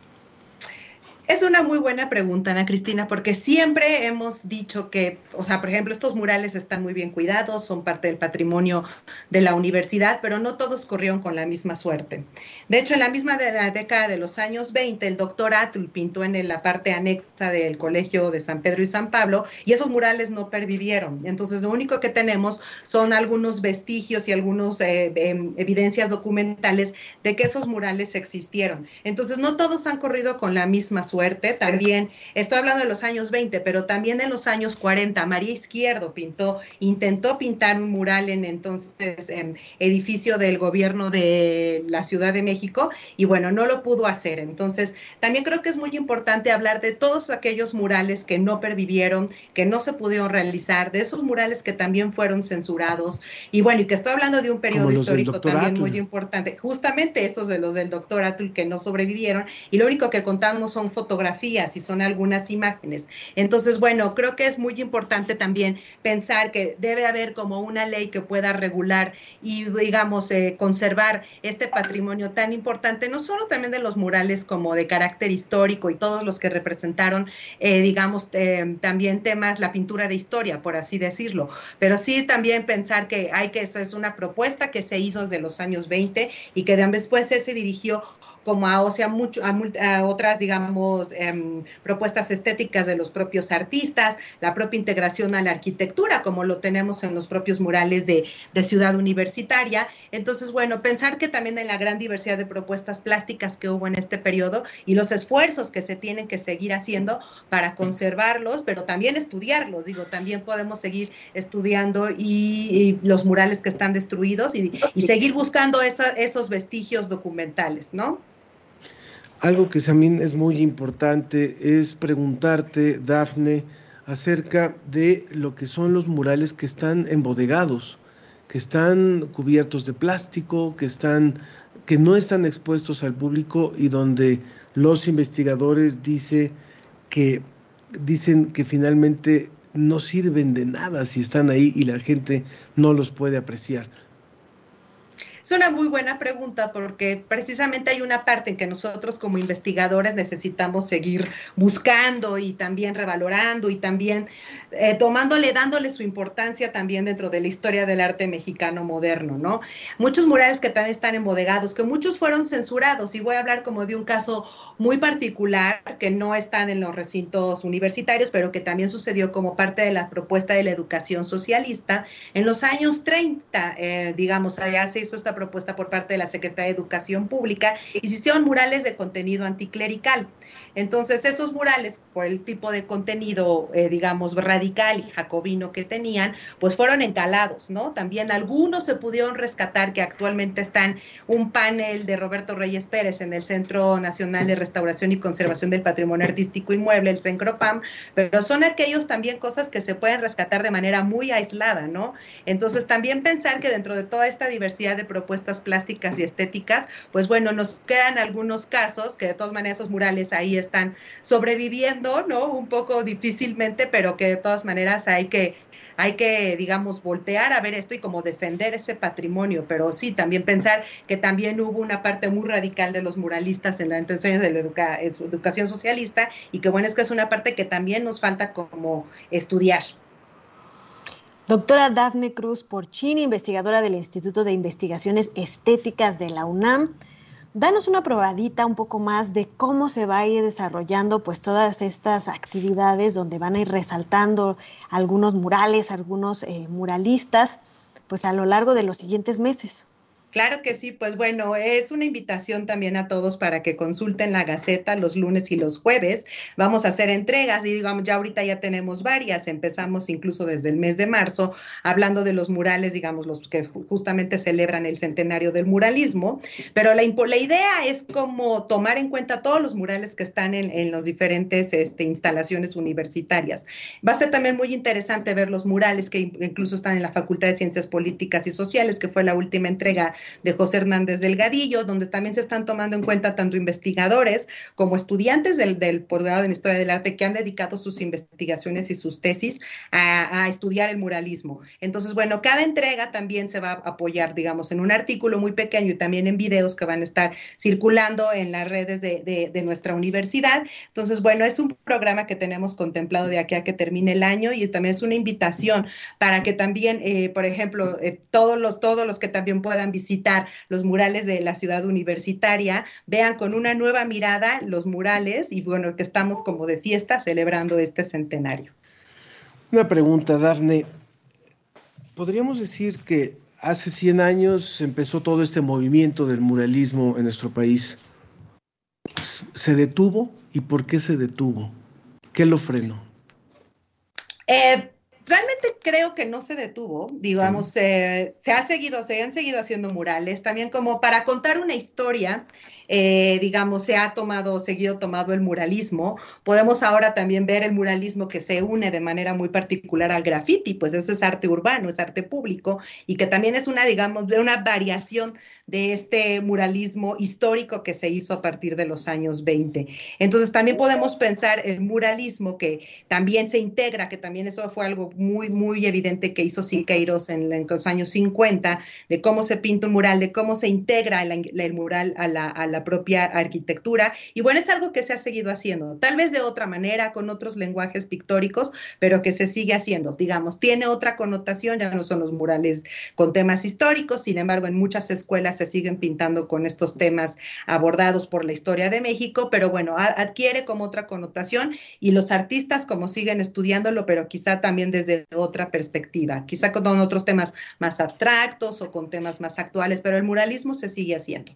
Es una muy buena pregunta, Ana Cristina, porque siempre hemos dicho que, o sea, por ejemplo, estos murales están muy bien cuidados, son parte del patrimonio de la universidad, pero no todos corrieron con la misma suerte. De hecho, en la misma de la década de los años 20, el doctor Atul pintó en la parte anexa del Colegio de San Pedro y San Pablo y esos murales no pervivieron. Entonces, lo único que tenemos son algunos vestigios y algunas eh, em, evidencias documentales de que esos murales existieron. Entonces, no todos han corrido con la misma suerte también, estoy hablando de los años 20, pero también en los años 40, María Izquierdo pintó, intentó pintar un mural en entonces em, edificio del gobierno de la Ciudad de México y bueno, no lo pudo hacer. Entonces, también creo que es muy importante hablar de todos aquellos murales que no pervivieron, que no se pudieron realizar, de esos murales que también fueron censurados. Y bueno, y que estoy hablando de un periodo histórico también muy importante, justamente esos de los del doctor Atul que no sobrevivieron. Y lo único que contamos son fotos fotografías y son algunas imágenes. Entonces, bueno, creo que es muy importante también pensar que debe haber como una ley que pueda regular y, digamos, eh, conservar este patrimonio tan importante, no solo también de los murales como de carácter histórico y todos los que representaron, eh, digamos, eh, también temas, la pintura de historia, por así decirlo, pero sí también pensar que hay que, eso es una propuesta que se hizo desde los años 20 y que después se dirigió como a, o sea, mucho, a, otras, digamos, em, propuestas estéticas de los propios artistas, la propia integración a la arquitectura, como lo tenemos en los propios murales de, de Ciudad Universitaria. Entonces, bueno, pensar que también en la gran diversidad de propuestas plásticas que hubo en este periodo y los esfuerzos que se tienen que seguir haciendo para conservarlos, pero también estudiarlos. Digo, también podemos seguir estudiando y, los murales que están destruidos y, y seguir buscando esos vestigios documentales, ¿no? Algo que también es muy importante es preguntarte, Dafne, acerca de lo que son los murales que están embodegados, que están cubiertos de plástico, que están que no están expuestos al público y donde los investigadores dice que dicen que finalmente no sirven de nada si están ahí y la gente no los puede apreciar. Es una muy buena pregunta porque precisamente hay una parte en que nosotros como investigadores necesitamos seguir buscando y también revalorando y también eh, tomándole, dándole su importancia también dentro de la historia del arte mexicano moderno, ¿no? Muchos murales que también están embodegados, que muchos fueron censurados y voy a hablar como de un caso muy particular que no están en los recintos universitarios, pero que también sucedió como parte de la propuesta de la educación socialista. En los años 30, eh, digamos, allá se hizo esta propuesta por parte de la Secretaría de Educación Pública y se hicieron murales de contenido anticlerical. Entonces, esos murales, por el tipo de contenido, eh, digamos, radical y jacobino que tenían, pues fueron encalados, ¿no? También algunos se pudieron rescatar que actualmente están un panel de Roberto Reyes Pérez en el Centro Nacional de Restauración y Conservación del Patrimonio Artístico Inmueble, el CENCROPAM, pero son aquellos también cosas que se pueden rescatar de manera muy aislada, ¿no? Entonces, también pensar que dentro de toda esta diversidad de propuestas plásticas y estéticas, pues bueno, nos quedan algunos casos que de todas maneras esos murales ahí están sobreviviendo, ¿no? Un poco difícilmente, pero que de todas maneras hay que hay que, digamos, voltear a ver esto y como defender ese patrimonio, pero sí, también pensar que también hubo una parte muy radical de los muralistas en la intención de la educación socialista y que bueno, es que es una parte que también nos falta como estudiar. Doctora Dafne Cruz Porcini, investigadora del Instituto de Investigaciones Estéticas de la UNAM. Danos una probadita un poco más de cómo se va a ir desarrollando pues todas estas actividades donde van a ir resaltando algunos murales, algunos eh, muralistas, pues a lo largo de los siguientes meses. Claro que sí, pues bueno, es una invitación también a todos para que consulten la Gaceta los lunes y los jueves. Vamos a hacer entregas y digamos, ya ahorita ya tenemos varias, empezamos incluso desde el mes de marzo hablando de los murales, digamos, los que justamente celebran el centenario del muralismo, pero la, la idea es como tomar en cuenta todos los murales que están en, en las diferentes este, instalaciones universitarias. Va a ser también muy interesante ver los murales que incluso están en la Facultad de Ciencias Políticas y Sociales, que fue la última entrega de José Hernández Delgadillo, donde también se están tomando en cuenta tanto investigadores como estudiantes del, del posgrado en Historia del Arte que han dedicado sus investigaciones y sus tesis a, estudiar el muralismo. Entonces, bueno, cada entrega también se va a apoyar, digamos, en un artículo muy pequeño y también en videos que van a estar circulando en las redes de, de, nuestra universidad. Entonces, bueno, es un programa que tenemos contemplado de aquí a que termine el año y también es una invitación para que también, eh, por ejemplo, eh, todos, los, todos los que también puedan visitar visitar los murales de la ciudad universitaria, vean con una nueva mirada los murales y bueno, que estamos como de fiesta celebrando este centenario. Una pregunta, Darne. ¿Podríamos decir que hace 100 años empezó todo este movimiento del muralismo en nuestro país? ¿Se detuvo? ¿Y por qué se detuvo? ¿Qué lo frenó? Eh, realmente creo que no se detuvo, digamos, se ha seguido, se han seguido haciendo murales, también como para contar una historia, eh, digamos, se ha tomado, seguido tomado el muralismo, podemos ahora también ver el muralismo que se une de manera muy particular al graffiti, pues eso es arte urbano, es arte público, y que también es una, digamos, de una variación de este muralismo histórico que se hizo a partir de los años 20. Entonces también podemos pensar el muralismo que también se integra, que también eso fue algo muy, muy evidente que hizo Siqueiros en, en los años 50, de cómo se pinta un mural, de cómo se integra el, mural a la, a la propia arquitectura. Y bueno, es algo que se ha seguido haciendo, tal vez de otra manera, con otros lenguajes pictóricos, pero que se sigue haciendo. Digamos, tiene otra connotación, ya no son los murales con temas históricos, sin embargo, en muchas escuelas se siguen pintando con estos temas abordados por la historia de México, pero bueno, adquiere como otra connotación y los artistas como siguen estudiándolo, pero quizá también desde otra perspectiva, quizá con otros temas más abstractos o con temas más actuales, pero el muralismo se sigue haciendo.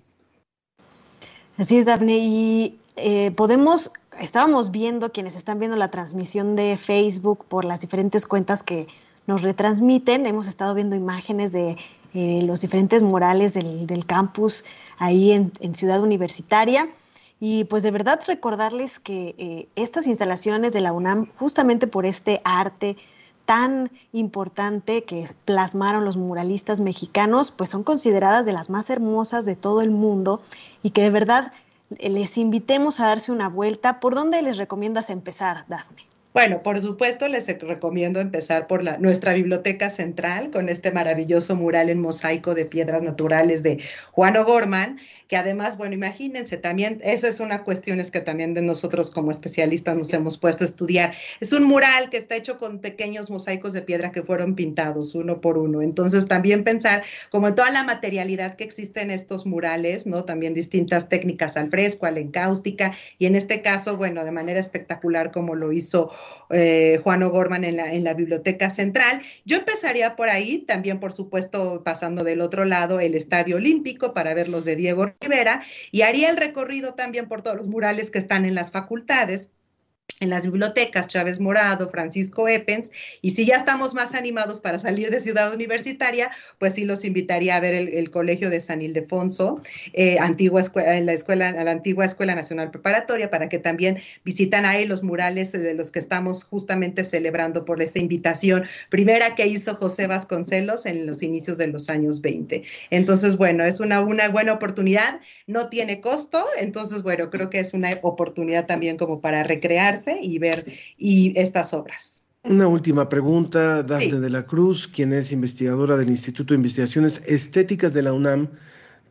Así es, Dafne. Y eh, podemos, estábamos viendo, quienes están viendo la transmisión de Facebook por las diferentes cuentas que nos retransmiten, hemos estado viendo imágenes de eh, los diferentes murales del, campus ahí en, Ciudad Universitaria. Y pues de verdad recordarles que eh, estas instalaciones de la UNAM, justamente por este arte, tan importante que plasmaron los muralistas mexicanos, pues son consideradas de las más hermosas de todo el mundo y que de verdad les invitemos a darse una vuelta. ¿Por dónde les recomiendas empezar, Dafne? Bueno, por supuesto, les recomiendo empezar por la, nuestra biblioteca central con este maravilloso mural en mosaico de piedras naturales de Juan O'Gorman, que además, bueno, imagínense, también, esa es una cuestión es que también de nosotros como especialistas nos hemos puesto a estudiar. Es un mural que está hecho con pequeños mosaicos de piedra que fueron pintados uno por uno. Entonces, también pensar como en toda la materialidad que existe en estos murales, ¿no? También distintas técnicas al fresco, a la encáustica, y en este caso, bueno, de manera espectacular como lo hizo eh, Juan O'Gorman en la, en la Biblioteca Central. Yo empezaría por ahí, también por supuesto pasando del otro lado el Estadio Olímpico para ver los de Diego Rivera y haría el recorrido también por todos los murales que están en las facultades en las bibliotecas Chávez Morado, Francisco Epens, y si ya estamos más animados para salir de Ciudad Universitaria, pues sí los invitaría a ver el, Colegio de San Ildefonso, eh, antigua escuela, en la escuela, la antigua Escuela Nacional Preparatoria, para que también visitan ahí los murales de los que estamos justamente celebrando por esta invitación primera que hizo José Vasconcelos en los inicios de los años 20. Entonces, bueno, es una, una buena oportunidad, no tiene costo, entonces, bueno, creo que es una oportunidad también como para y ver y estas obras. Una última pregunta, Dafne de la Cruz, quien es investigadora del Instituto de Investigaciones Estéticas de la UNAM,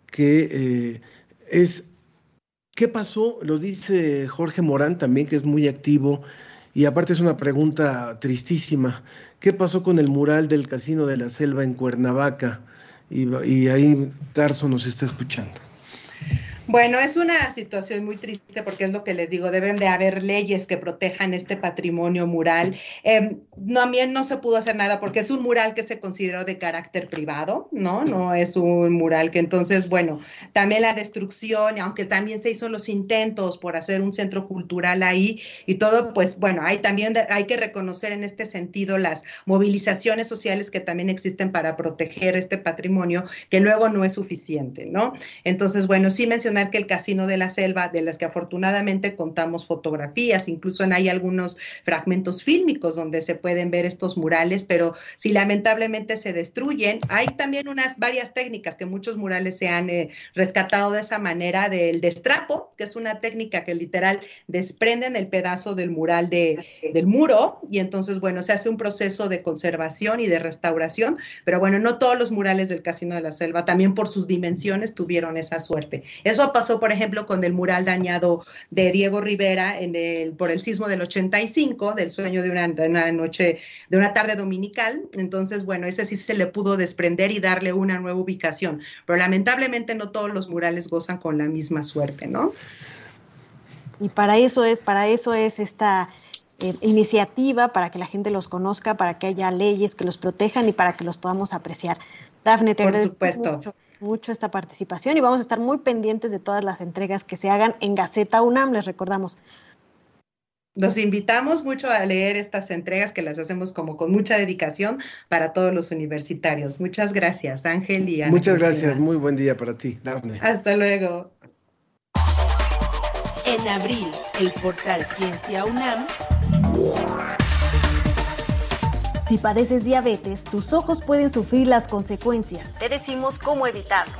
que eh, es, ¿qué pasó? Lo dice Jorge Morán también, que es muy activo, y aparte es una pregunta tristísima. ¿Qué pasó con el mural del Casino de la Selva en Cuernavaca? Y, y ahí Tarso nos está escuchando. Bueno, es una situación muy triste porque es lo que les digo, deben de haber leyes que protejan este patrimonio mural. Eh, no, también no se pudo hacer nada porque es un mural que se consideró de carácter privado, ¿no? No es un mural que entonces, bueno, también la destrucción, aunque también se hizo los intentos por hacer un centro cultural ahí y todo, pues bueno, hay también hay que reconocer en este sentido las movilizaciones sociales que también existen para proteger este patrimonio, que luego no es suficiente, ¿no? Entonces, bueno, sí mencioné que el Casino de la Selva, de las que afortunadamente contamos fotografías, incluso hay algunos fragmentos fílmicos donde se pueden ver estos murales, pero si lamentablemente se destruyen, hay también unas varias técnicas que muchos murales se han eh, rescatado de esa manera, del destrapo, que es una técnica que literal desprenden el pedazo del mural de, del muro y entonces, bueno, se hace un proceso de conservación y de restauración, pero bueno, no todos los murales del Casino de la Selva, también por sus dimensiones tuvieron esa suerte. Eso pasó, por ejemplo, con el mural dañado de Diego Rivera en el, por el sismo del 85, del sueño de una, noche, de una tarde dominical. Entonces, bueno, ese sí se le pudo desprender y darle una nueva ubicación. Pero lamentablemente no todos los murales gozan con la misma suerte, ¿no? Y para eso es, para eso es esta eh, iniciativa, para que la gente los conozca, para que haya leyes que los protejan y para que los podamos apreciar. Dafne, te agradezco mucho, mucho, esta participación y vamos a estar muy pendientes de todas las entregas que se hagan en Gaceta UNAM, les recordamos. Los invitamos mucho a leer estas entregas que las hacemos como con mucha dedicación para todos los universitarios. Muchas gracias, Ángel y Ana Muchas gracias, muy buen día para ti, Dafne. Hasta luego. En abril, el portal Ciencia UNAM si padeces diabetes, tus ojos pueden sufrir las consecuencias. Te decimos cómo evitarlo.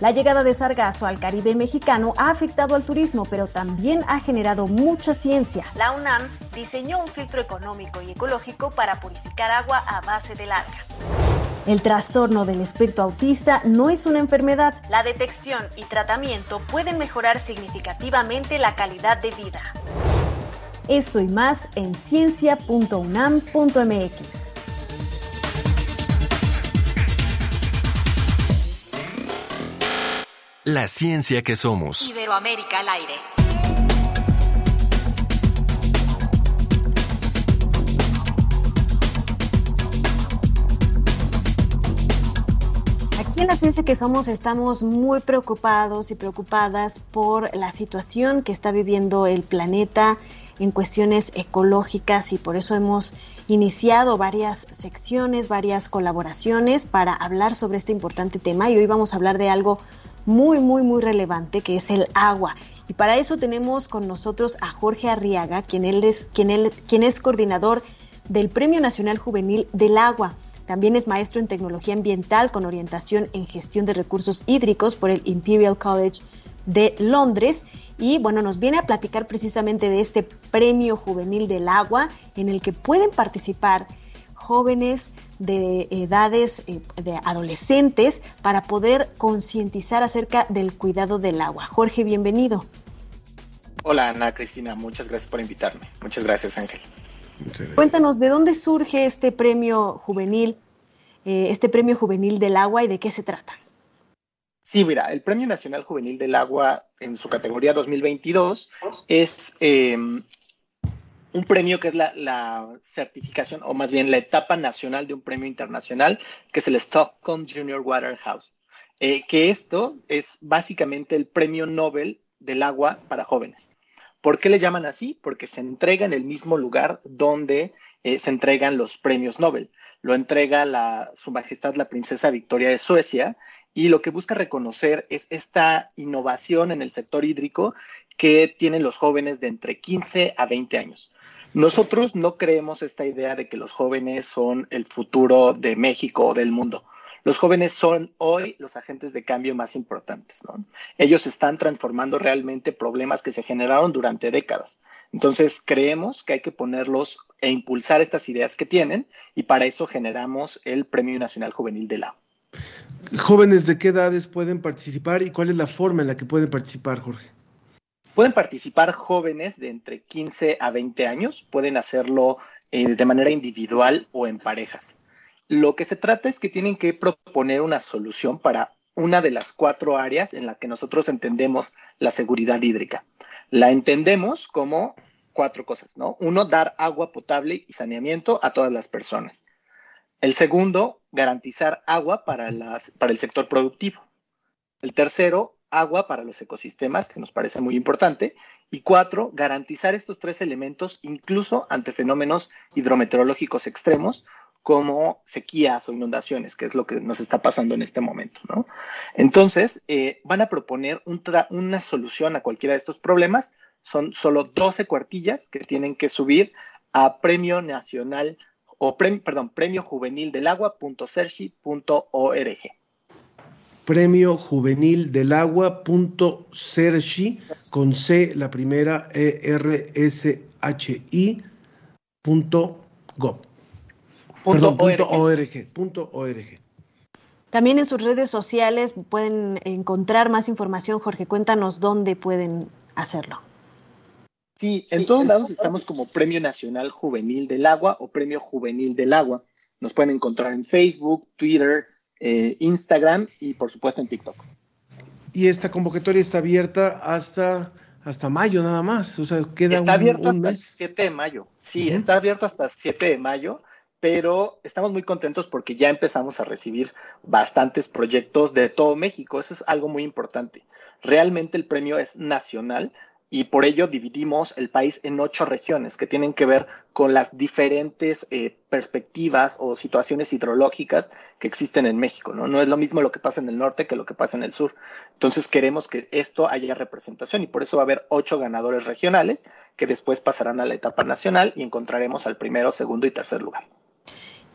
La llegada de sargazo al Caribe mexicano ha afectado al turismo, pero también ha generado mucha ciencia. La UNAM diseñó un filtro económico y ecológico para purificar agua a base de alga. El trastorno del espectro autista no es una enfermedad. La detección y tratamiento pueden mejorar significativamente la calidad de vida. Esto y más en ciencia.unam.mx. La ciencia que somos. Iberoamérica al aire. Aquí en la ciencia que somos estamos muy preocupados y preocupadas por la situación que está viviendo el planeta en cuestiones ecológicas y por eso hemos iniciado varias secciones, varias colaboraciones para hablar sobre este importante tema y hoy vamos a hablar de algo muy, muy, muy relevante que es el agua. Y para eso tenemos con nosotros a Jorge Arriaga, quien, él es, quien, él, quien es coordinador del Premio Nacional Juvenil del Agua. También es maestro en tecnología ambiental con orientación en gestión de recursos hídricos por el Imperial College de Londres y bueno, nos viene a platicar precisamente de este Premio Juvenil del Agua en el que pueden participar jóvenes de edades eh, de adolescentes para poder concientizar acerca del cuidado del agua. Jorge, bienvenido. Hola Ana Cristina, muchas gracias por invitarme. Muchas gracias Ángel. Cuéntanos, ¿de dónde surge este premio juvenil, eh, este premio juvenil del agua y de qué se trata? Sí, mira, el Premio Nacional Juvenil del Agua en su categoría 2022 es, em, un premio que es la, certificación, o más bien la etapa nacional de un premio internacional, que es el Stockholm Junior Waterhouse. Eh, que esto es básicamente el premio Nobel del agua para jóvenes. ¿Por qué le llaman así? Porque se entrega en el mismo lugar donde eh, se entregan los premios Nobel. Lo entrega Su Majestad la Princesa Victoria de Suecia y lo que busca reconocer es esta innovación en el sector hídrico que tienen los jóvenes de entre 15 a 20 años. Nosotros no creemos esta idea de que los jóvenes son el futuro de México o del mundo los jóvenes son hoy los agentes de cambio más importantes, ¿no? Ellos están transformando realmente problemas que se generaron durante décadas. Entonces, creemos que hay que ponerlos e impulsar estas ideas que tienen y para eso generamos el Premio Nacional Juvenil del Agua. ¿Jóvenes de qué edades pueden participar y cuál es la forma en la que pueden participar, Jorge? Pueden participar jóvenes de entre 15 a 20 años, pueden hacerlo eh, de manera individual o en parejas. Lo que se trata es que tienen que proponer una solución para una de las cuatro áreas en la que nosotros entendemos la seguridad hídrica. La entendemos como cuatro cosas, ¿no? Uno, dar agua potable y saneamiento a todas las personas. El segundo, garantizar agua para, las, para el sector productivo. El tercero, agua para los ecosistemas, que nos parece muy importante. Y cuatro, garantizar estos tres elementos incluso ante fenómenos hidrometeorológicos extremos como sequías o inundaciones, que es lo que nos está pasando en este momento, ¿no? Entonces, eh, van a proponer una solución a cualquiera de estos problemas. Son solo 12 cuartillas que tienen que subir a Premio Nacional o perdón, Premio Juvenil del Agua.cerci.org. Premio Juvenil del Agua.cerci con C la primera E R S H I punto También en sus redes sociales pueden encontrar más información. Jorge, cuéntanos dónde pueden hacerlo. Sí, en todos lados estamos como Premio Nacional Juvenil del Agua o Premio Juvenil del Agua. Nos pueden encontrar en Facebook, Twitter, eh, Instagram y por supuesto en TikTok. Y esta convocatoria está abierta hasta hasta mayo nada más, o sea, queda Está abierto hasta el 7 de mayo. Sí, está abierto hasta el 7 de mayo pero estamos muy contentos porque ya empezamos a recibir bastantes proyectos de todo México. Eso es algo muy importante. Realmente el premio es nacional y por ello dividimos el país en ocho regiones que tienen que ver con las diferentes eh, perspectivas o situaciones hidrológicas que existen en México. ¿no? no es lo mismo lo que pasa en el norte que lo que pasa en el sur. Entonces queremos que esto haya representación y por eso va a haber ocho ganadores regionales que después pasarán a la etapa nacional y encontraremos al primero, segundo y tercer lugar.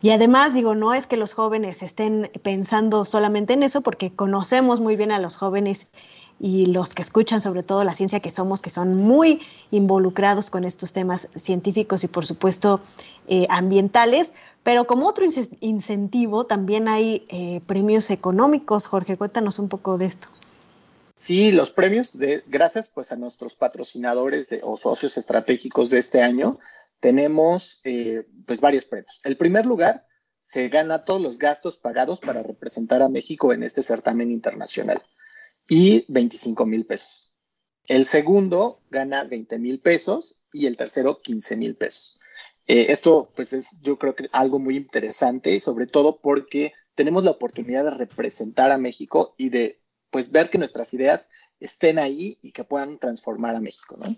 Y además, digo, no es que los jóvenes estén pensando solamente en eso, porque conocemos muy bien a los jóvenes y los que escuchan sobre todo la ciencia que somos, que son muy involucrados con estos temas científicos y por supuesto eh, ambientales, pero como otro incentivo también hay eh, premios económicos. Jorge, cuéntanos un poco de esto. Sí, los premios, gracias pues a nuestros patrocinadores o socios estratégicos de este año, tenemos eh, pues varios premios. El primer lugar se gana todos los gastos pagados para representar a México en este certamen internacional y 25 mil pesos. El segundo gana 20 mil pesos y el tercero 15 mil pesos. Eh, esto pues es yo creo que algo muy interesante, sobre todo porque tenemos la oportunidad de representar a México y de pues ver que nuestras ideas estén ahí y que puedan transformar a México, ¿no?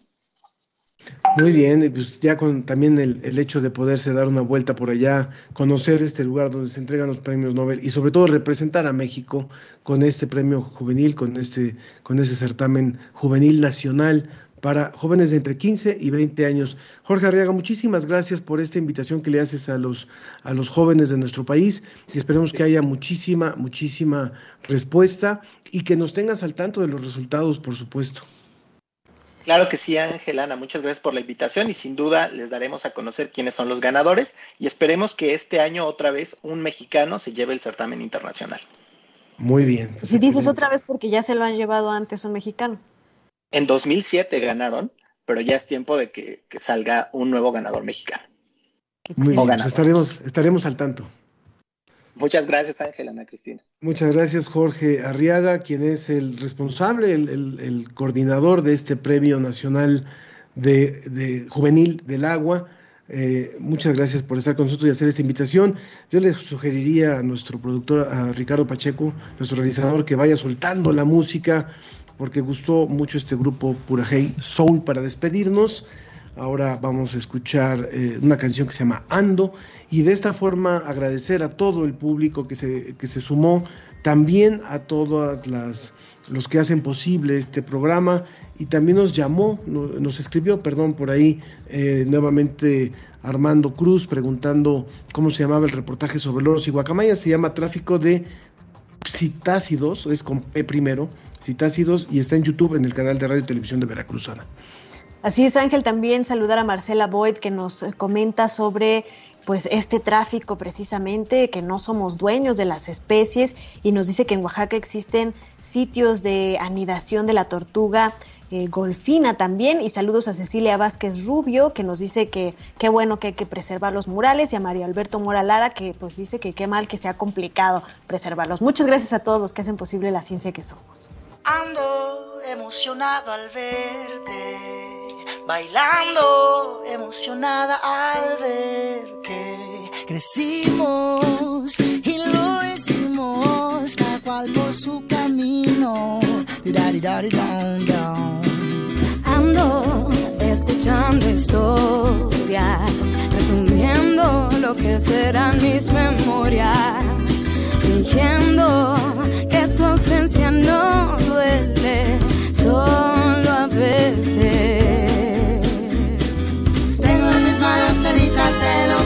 Muy bien, pues ya con también el, hecho de poderse dar una vuelta por allá, conocer este lugar donde se entregan los premios Nobel y sobre todo representar a México con este premio juvenil, con este, con ese certamen juvenil nacional para jóvenes de entre 15 y 20 años. Jorge Arriaga, muchísimas gracias por esta invitación que le haces a los, a los jóvenes de nuestro país y esperemos que haya muchísima, muchísima respuesta y que nos tengas al tanto de los resultados, por supuesto. Claro que sí, Angelana, muchas gracias por la invitación y sin duda les daremos a conocer quiénes son los ganadores y esperemos que este año otra vez un mexicano se lleve el certamen internacional. Muy bien. Pues si dices otra vez porque ya se lo han llevado antes un mexicano. En 2007 ganaron, pero ya es tiempo de que, salga un nuevo ganador mexicano. Muy bien, pues estaremos, estaremos al tanto. Muchas gracias, Ángel, Ana Cristina. Muchas gracias, Jorge Arriaga, quien es el responsable, el, coordinador de este Premio Nacional de, juvenil del agua. Eh, muchas gracias por estar con nosotros y hacer esta invitación. Yo le sugeriría a nuestro productor, a Ricardo Pacheco, nuestro realizador, que vaya soltando la música, porque gustó mucho este grupo Purajei Soul para despedirnos. Ahora vamos a escuchar eh, una canción que se llama Ando y de esta forma agradecer a todo el público que se, que se sumó, también a todas las los que hacen posible este programa y también nos llamó, nos escribió, perdón, por ahí eh, nuevamente Armando Cruz preguntando cómo se llamaba el reportaje sobre loros y guacamayas, se llama Tráfico de Citácidos, es con P primero, Citácidos y está en YouTube en el canal de Radio y Televisión de Veracruzana. Así es, Ángel, también saludar a Marcela Boyd que nos comenta sobre pues este tráfico precisamente, que no somos dueños de las especies y nos dice que en Oaxaca existen sitios de anidación de la tortuga eh, golfina también y saludos a Cecilia Vázquez Rubio que nos dice que qué bueno que hay que preservar los murales y a María Alberto Moralara que pues dice que qué mal que sea complicado preservarlos. Muchas gracias a todos los que hacen posible la ciencia que somos. Ando emocionado al verte bailando, emocionada al ver que crecimos y lo hicimos, cada cual por su camino. Ando escuchando historias, resumiendo lo que serán mis memorias, fingiendo que tu ausencia no duele, solo a veces. De lo